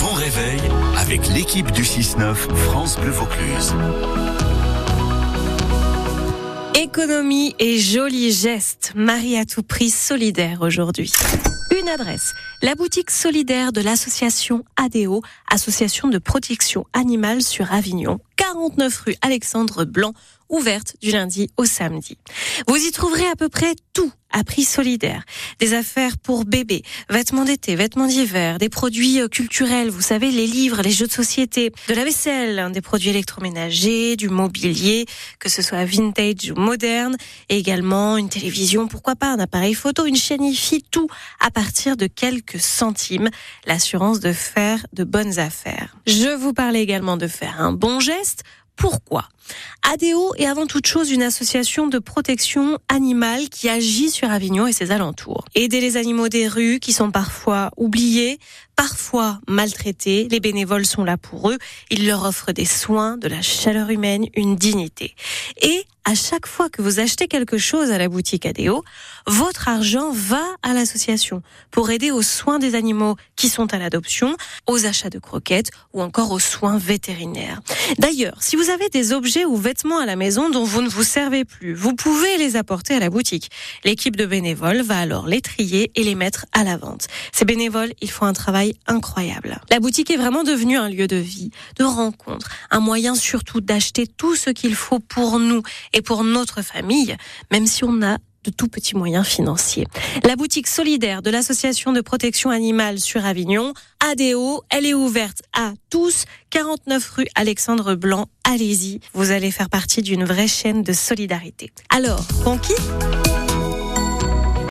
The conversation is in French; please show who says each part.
Speaker 1: bon réveil avec l'équipe du 6-9 France Bleu Vaucluse.
Speaker 2: Économie et jolis gestes. Marie à tout prix solidaire aujourd'hui. Une adresse, la boutique solidaire de l'association ADO, Association de protection animale sur Avignon, 49 rue Alexandre Blanc, ouverte du lundi au samedi. Vous y trouverez à peu près tout à prix solidaire. Des affaires pour bébés, vêtements d'été, vêtements d'hiver, des produits euh, culturels, vous savez, les livres, les jeux de société, de la vaisselle, hein, des produits électroménagers, du mobilier, que ce soit vintage ou moderne, et également une télévision, pourquoi pas un appareil photo, une chaîne IFI, tout à partir de quelques centimes. L'assurance de faire de bonnes affaires. Je vous parlais également de faire un bon geste pourquoi? ADO est avant toute chose une association de protection animale qui agit sur Avignon et ses alentours. Aider les animaux des rues qui sont parfois oubliés, parfois maltraités, les bénévoles sont là pour eux, ils leur offrent des soins, de la chaleur humaine, une dignité. Et à chaque fois que vous achetez quelque chose à la boutique ADO, votre argent va à l'association pour aider aux soins des animaux qui sont à l'adoption, aux achats de croquettes ou encore aux soins vétérinaires. D'ailleurs, si vous avez des objets ou vêtements à la maison dont vous ne vous servez plus, vous pouvez les apporter à la boutique. L'équipe de bénévoles va alors les trier et les mettre à la vente. Ces bénévoles, ils font un incroyable. La boutique est vraiment devenue un lieu de vie, de rencontre, un moyen surtout d'acheter tout ce qu'il faut pour nous et pour notre famille, même si on a de tout petits moyens financiers. La boutique solidaire de l'association de protection animale sur Avignon, ADO, elle est ouverte à tous, 49 rue Alexandre Blanc. Allez-y, vous allez faire partie d'une vraie chaîne de solidarité. Alors, Conquis